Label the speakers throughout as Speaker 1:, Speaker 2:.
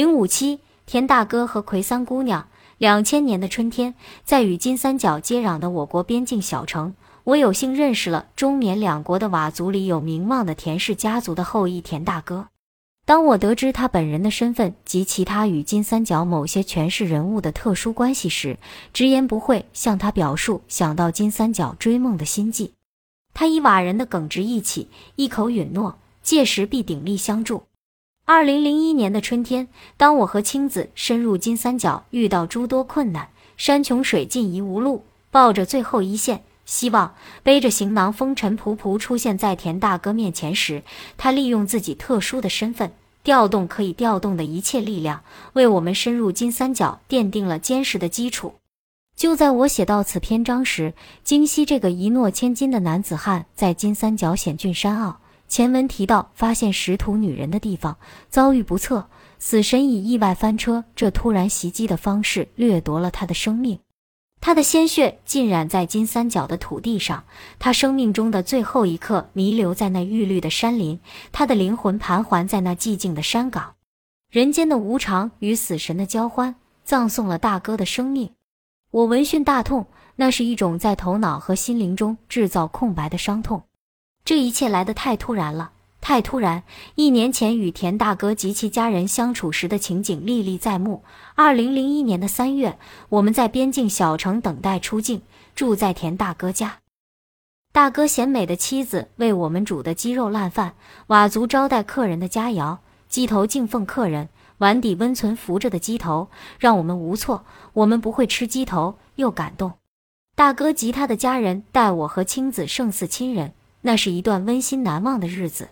Speaker 1: 零五七，田大哥和葵三姑娘。两千年的春天，在与金三角接壤的我国边境小城，我有幸认识了中缅两国的佤族里有名望的田氏家族的后裔田大哥。当我得知他本人的身份及其他与金三角某些权势人物的特殊关系时，直言不讳向他表述想到金三角追梦的心迹。他以佤人的耿直义气，一口允诺，届时必鼎力相助。二零零一年的春天，当我和青子深入金三角，遇到诸多困难，山穷水尽疑无路，抱着最后一线希望，背着行囊，风尘仆仆出现在田大哥面前时，他利用自己特殊的身份，调动可以调动的一切力量，为我们深入金三角奠定了坚实的基础。就在我写到此篇章时，京西这个一诺千金的男子汉在金三角险峻山坳。前文提到，发现识途女人的地方遭遇不测，死神以意外翻车这突然袭击的方式掠夺了他的生命，他的鲜血浸染在金三角的土地上，他生命中的最后一刻弥留在那郁绿的山林，他的灵魂盘桓在那寂静的山岗，人间的无常与死神的交欢，葬送了大哥的生命。我闻讯大痛，那是一种在头脑和心灵中制造空白的伤痛。这一切来得太突然了，太突然！一年前与田大哥及其家人相处时的情景历历在目。二零零一年的三月，我们在边境小城等待出境，住在田大哥家。大哥贤美的妻子为我们煮的鸡肉烂饭，佤族招待客人的佳肴，鸡头敬奉客人，碗底温存浮着的鸡头，让我们无措。我们不会吃鸡头，又感动。大哥及他的家人待我和青子胜似亲人。那是一段温馨难忘的日子。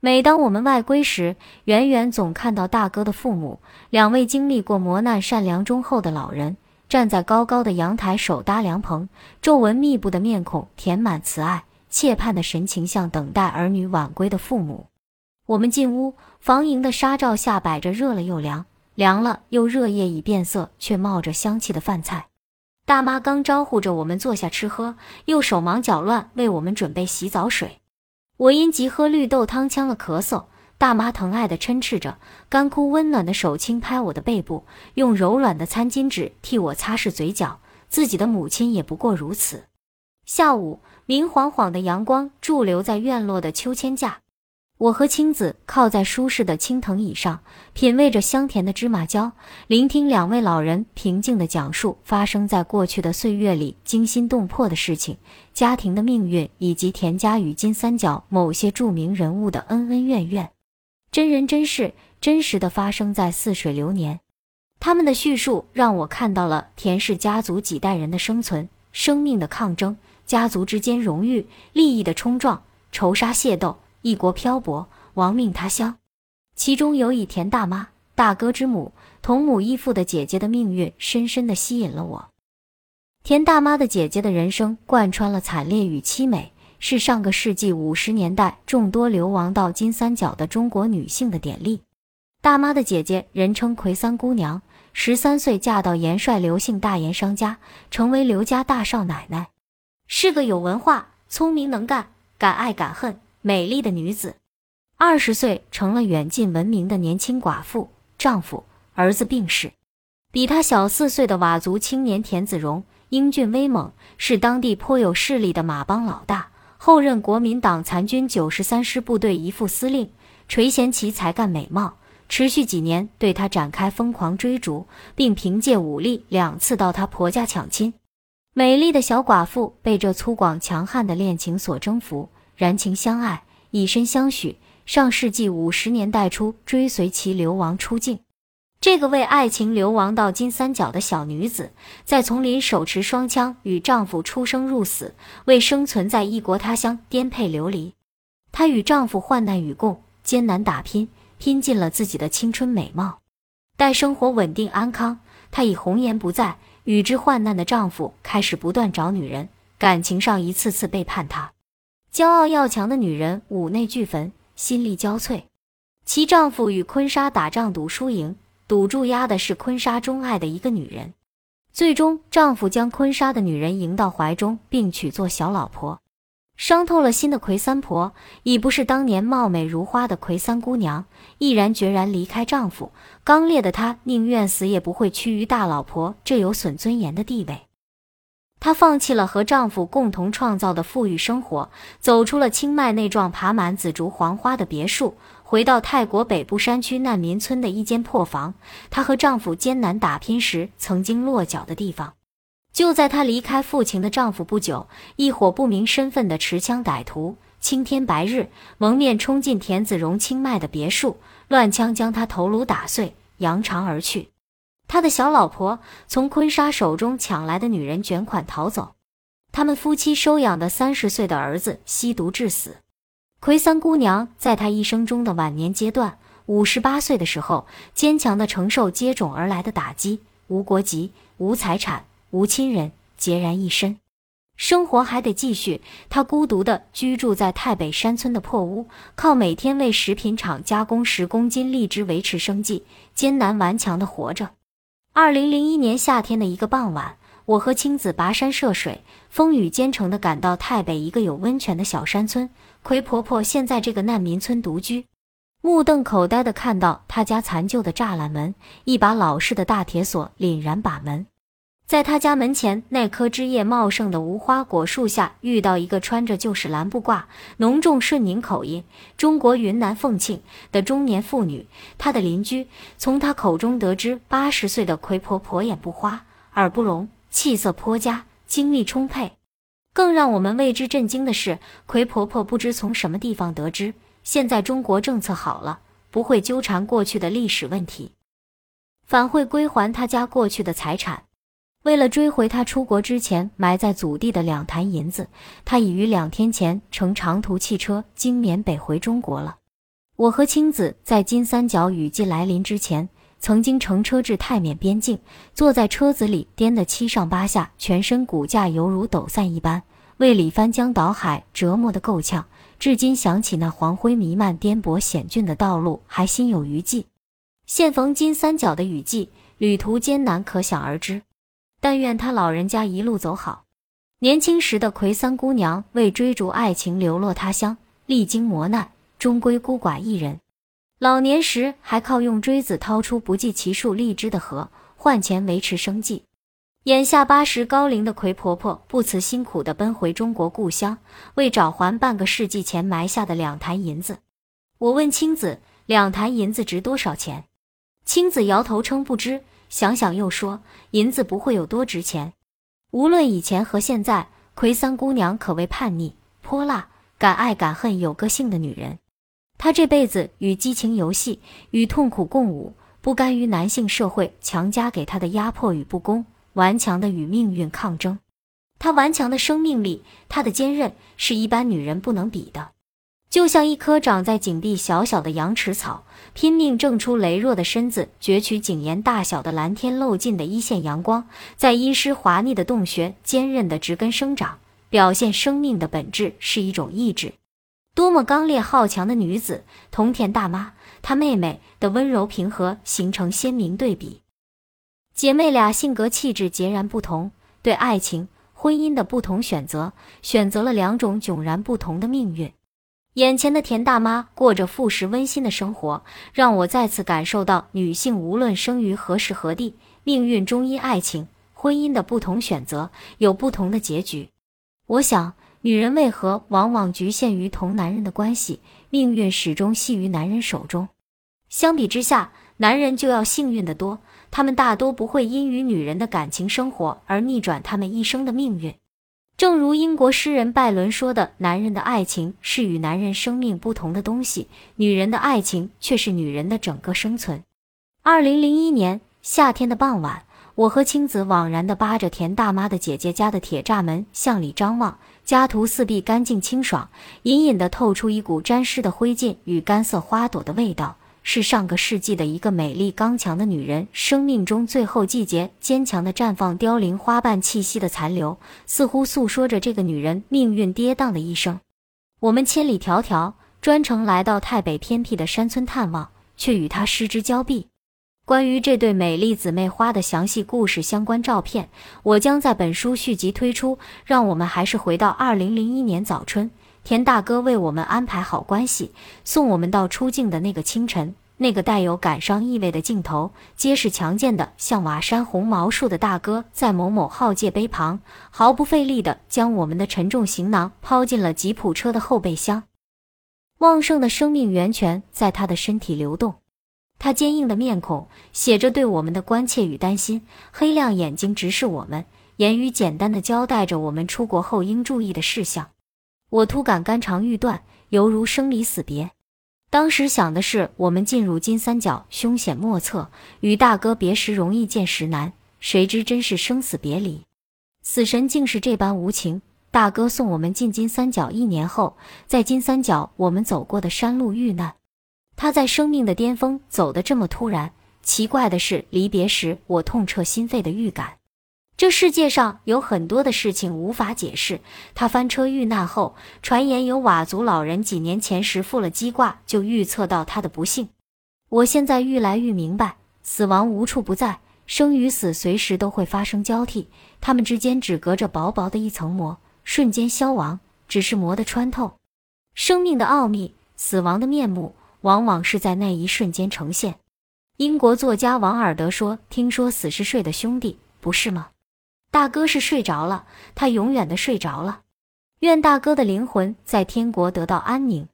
Speaker 1: 每当我们外归时，远远总看到大哥的父母，两位经历过磨难、善良忠厚的老人，站在高高的阳台，手搭凉棚，皱纹密布的面孔填满慈爱、切盼的神情，像等待儿女晚归的父母。我们进屋，房营的纱罩下摆着热了又凉，凉了又热，液已变色却冒着香气的饭菜。大妈刚招呼着我们坐下吃喝，又手忙脚乱为我们准备洗澡水。我因急喝绿豆汤呛了咳嗽，大妈疼爱地嗔斥着，干枯温暖的手轻拍我的背部，用柔软的餐巾纸替我擦拭嘴角。自己的母亲也不过如此。下午，明晃晃的阳光驻留在院落的秋千架。我和青子靠在舒适的青藤椅上，品味着香甜的芝麻椒，聆听两位老人平静地讲述发生在过去的岁月里惊心动魄的事情、家庭的命运以及田家与金三角某些著名人物的恩恩怨怨。真人真事，真实的发生在似水流年。他们的叙述让我看到了田氏家族几代人的生存、生命的抗争、家族之间荣誉、利益的冲撞、仇杀械斗。异国漂泊，亡命他乡，其中有以田大妈、大哥之母、同母异父的姐姐的命运，深深地吸引了我。田大妈的姐姐的人生贯穿了惨烈与凄美，是上个世纪五十年代众多流亡到金三角的中国女性的典例。大妈的姐姐人称奎三姑娘，十三岁嫁到严帅刘姓大盐商家，成为刘家大少奶奶，是个有文化、聪明能干、敢爱敢恨。美丽的女子，二十岁成了远近闻名的年轻寡妇。丈夫、儿子病逝。比她小四岁的佤族青年田子荣，英俊威猛，是当地颇有势力的马帮老大，后任国民党残军九十三师部队一副司令，垂涎其才干美貌，持续几年对她展开疯狂追逐，并凭借武力两次到她婆家抢亲。美丽的小寡妇被这粗犷强悍的恋情所征服。燃情相爱，以身相许。上世纪五十年代初，追随其流亡出境。这个为爱情流亡到金三角的小女子，在丛林手持双枪，与丈夫出生入死，为生存在异国他乡颠沛流离。她与丈夫患难与共，艰难打拼，拼尽了自己的青春美貌。待生活稳定安康，她已红颜不在，与之患难的丈夫开始不断找女人，感情上一次次背叛她。骄傲要强的女人，五内俱焚，心力交瘁。其丈夫与坤沙打仗赌输赢，赌注压的是坤沙钟爱的一个女人。最终，丈夫将坤沙的女人迎到怀中，并娶做小老婆。伤透了心的魁三婆已不是当年貌美如花的魁三姑娘，毅然决然离开丈夫。刚烈的她宁愿死也不会屈于大老婆这有损尊严的地位。她放弃了和丈夫共同创造的富裕生活，走出了清迈那幢爬满紫竹黄花的别墅，回到泰国北部山区难民村的一间破房，她和丈夫艰难打拼时曾经落脚的地方。就在她离开父亲的丈夫不久，一伙不明身份的持枪歹徒，青天白日蒙面冲进田子荣清迈的别墅，乱枪将她头颅打碎，扬长而去。他的小老婆从坤沙手中抢来的女人卷款逃走，他们夫妻收养的三十岁的儿子吸毒致死。奎三姑娘在她一生中的晚年阶段，五十八岁的时候，坚强地承受接踵而来的打击，无国籍，无财产。无亲人，孑然一身，生活还得继续。他孤独地居住在太北山村的破屋，靠每天为食品厂加工十公斤荔枝维持生计，艰难顽强地活着。二零零一年夏天的一个傍晚，我和青子跋山涉水，风雨兼程地赶到太北一个有温泉的小山村。葵婆婆现在这个难民村独居，目瞪口呆地看到她家残旧的栅栏门，一把老式的大铁锁凛然把门。在他家门前那棵枝叶茂盛的无花果树下，遇到一个穿着旧式蓝布褂、浓重顺宁口音、中国云南凤庆的中年妇女。她的邻居从她口中得知，八十岁的魁婆婆眼不花，耳不聋，气色颇佳，精力充沛。更让我们为之震惊的是，魁婆婆不知从什么地方得知，现在中国政策好了，不会纠缠过去的历史问题，反会归还她家过去的财产。为了追回他出国之前埋在祖地的两坛银子，他已于两天前乘长途汽车经缅北回中国了。我和青子在金三角雨季来临之前，曾经乘车至泰缅边境，坐在车子里颠得七上八下，全身骨架犹如抖散一般，为里翻江倒海折磨得够呛。至今想起那黄灰弥漫、颠簸险峻的道路，还心有余悸。现逢金三角的雨季，旅途艰难，可想而知。但愿他老人家一路走好。年轻时的魁三姑娘为追逐爱情流落他乡，历经磨难，终归孤寡一人。老年时还靠用锥子掏出不计其数荔枝的核换钱维持生计。眼下八十高龄的魁婆婆不辞辛苦地奔回中国故乡，为找还半个世纪前埋下的两坛银子。我问青子：“两坛银子值多少钱？”青子摇头称不知。想想又说，银子不会有多值钱。无论以前和现在，奎三姑娘可谓叛逆、泼辣、敢爱敢恨、有个性的女人。她这辈子与激情游戏、与痛苦共舞，不甘于男性社会强加给她的压迫与不公，顽强的与命运抗争。她顽强的生命力，她的坚韧，是一般女人不能比的。就像一棵长在井地小小的羊齿草，拼命挣出羸弱的身子，攫取井沿大小的蓝天漏进的一线阳光，在阴湿滑腻的洞穴坚韧的植根生长，表现生命的本质是一种意志。多么刚烈好强的女子，同田大妈她妹妹的温柔平和形成鲜明对比。姐妹俩性格气质截然不同，对爱情、婚姻的不同选择，选择了两种迥然不同的命运。眼前的田大妈过着富实温馨的生活，让我再次感受到女性无论生于何时何地，命运终因爱情、婚姻的不同选择有不同的结局。我想，女人为何往往局限于同男人的关系，命运始终系于男人手中？相比之下，男人就要幸运得多，他们大多不会因与女人的感情生活而逆转他们一生的命运。正如英国诗人拜伦说的：“男人的爱情是与男人生命不同的东西，女人的爱情却是女人的整个生存。”二零零一年夏天的傍晚，我和青子惘然地扒着田大妈的姐姐家的铁栅门向里张望，家徒四壁，干净清爽，隐隐地透出一股沾湿的灰烬与干涩花朵的味道。是上个世纪的一个美丽刚强的女人生命中最后季节坚强的绽放凋零花瓣气息的残留，似乎诉说着这个女人命运跌宕的一生。我们千里迢迢专程来到太北偏僻的山村探望，却与她失之交臂。关于这对美丽姊妹花的详细故事、相关照片，我将在本书续集推出。让我们还是回到二零零一年早春，田大哥为我们安排好关系，送我们到出境的那个清晨。那个带有感伤意味的镜头，结实强健的像瓦山红毛树的大哥，在某某号界碑旁，毫不费力地将我们的沉重行囊抛进了吉普车的后备箱。旺盛的生命源泉在他的身体流动。他坚硬的面孔写着对我们的关切与担心，黑亮眼睛直视我们，言语简单的交代着我们出国后应注意的事项。我突感肝肠欲断，犹如生离死别。当时想的是，我们进入金三角凶险莫测，与大哥别时容易见时难，谁知真是生死别离，死神竟是这般无情。大哥送我们进金三角一年后，在金三角我们走过的山路遇难。他在生命的巅峰走得这么突然，奇怪的是，离别时我痛彻心扉的预感。这世界上有很多的事情无法解释。他翻车遇难后，传言有佤族老人几年前时附了鸡卦，就预测到他的不幸。我现在愈来愈明白，死亡无处不在，生与死随时都会发生交替，他们之间只隔着薄薄的一层膜，瞬间消亡，只是膜的穿透。生命的奥秘，死亡的面目。往往是在那一瞬间呈现。英国作家王尔德说：“听说死是睡的兄弟，不是吗？大哥是睡着了，他永远的睡着了。愿大哥的灵魂在天国得到安宁。”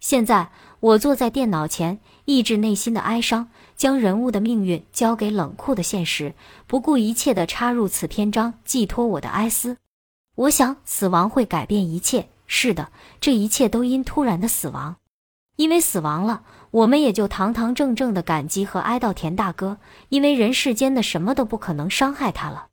Speaker 1: 现在我坐在电脑前，抑制内心的哀伤，将人物的命运交给冷酷的现实，不顾一切的插入此篇章，寄托我的哀思。我想，死亡会改变一切。是的，这一切都因突然的死亡。因为死亡了，我们也就堂堂正正的感激和哀悼田大哥，因为人世间的什么都不可能伤害他了。